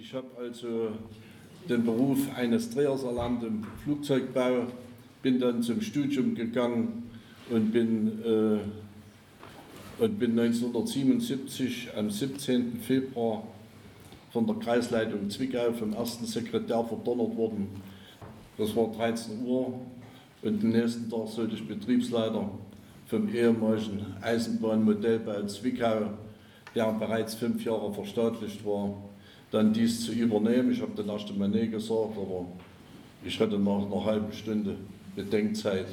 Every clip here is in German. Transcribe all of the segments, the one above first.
Ich habe also den Beruf eines Drehers erlernt im Flugzeugbau, bin dann zum Studium gegangen und bin, äh, und bin 1977 am 17. Februar von der Kreisleitung Zwickau vom ersten Sekretär verdonnert worden. Das war 13 Uhr und den nächsten Tag sollte ich Betriebsleiter vom ehemaligen Eisenbahnmodellbau Zwickau, der bereits fünf Jahre verstaatlicht war, dann dies zu übernehmen. Ich habe dann erst einmal Nee gesagt, aber ich hatte nach einer halben Stunde Bedenkzeit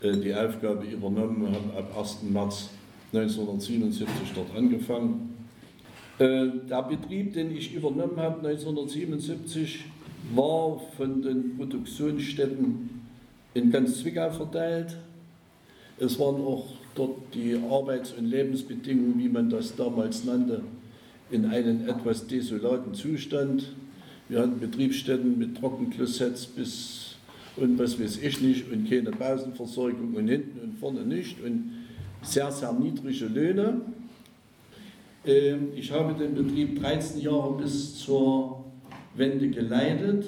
äh, die Aufgabe übernommen und habe ab 1. März 1977 dort angefangen. Äh, der Betrieb, den ich übernommen habe 1977, war von den Produktionsstätten in ganz Zwickau verteilt. Es waren auch dort die Arbeits- und Lebensbedingungen, wie man das damals nannte, in einem etwas desolaten Zustand. Wir hatten Betriebsstätten mit Trockenklosetts bis und was weiß ich nicht und keine Pausenversorgung und hinten und vorne nicht und sehr, sehr niedrige Löhne. Ähm, ich habe den Betrieb 13 Jahre bis zur Wende geleitet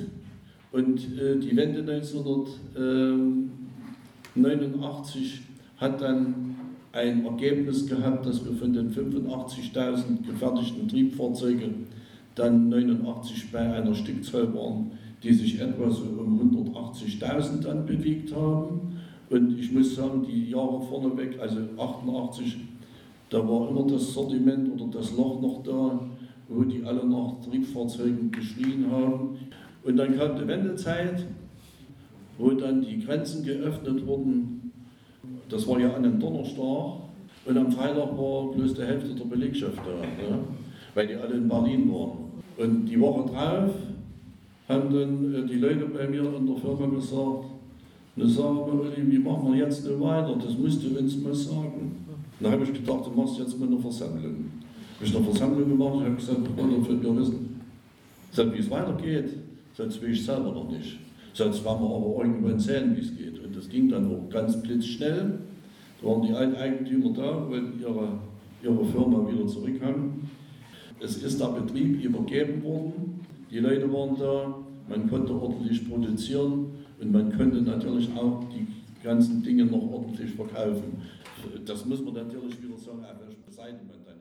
und äh, die Wende 1989 hat dann ein Ergebnis gehabt, dass wir von den 85.000 gefertigten Triebfahrzeugen dann 89 bei einer Stückzahl waren, die sich etwa so um 180.000 dann bewegt haben. Und ich muss sagen, die Jahre vorneweg, also 88, da war immer das Sortiment oder das Loch noch da, wo die alle nach Triebfahrzeugen geschrien haben. Und dann kam die Wendezeit, wo dann die Grenzen geöffnet wurden das war ja an einem Donnerstag und am Freitag war bloß die Hälfte der Belegschaft da, ne? weil die alle in Berlin waren. Und die Woche drauf haben dann äh, die Leute bei mir in der Firma gesagt, ne sagen wir, wie machen wir jetzt nur weiter, das musst du uns mal sagen. Dann habe ich gedacht, du machst jetzt mal eine Versammlung. Habe ich eine Versammlung gemacht, habe gesagt, von dir wissen. Wie es weitergeht, sonst will ich selber noch nicht. Sonst werden wir aber irgendwann sehen, wie es geht. Und das ging dann auch ganz blitzschnell. Da waren die Alteigentümer da, wollten ihre, ihre Firma wieder zurückhaben. Es ist der Betrieb übergeben worden, die Leute waren da, man konnte ordentlich produzieren und man konnte natürlich auch die ganzen Dinge noch ordentlich verkaufen. Das muss man natürlich wieder sagen, auf welcher man dann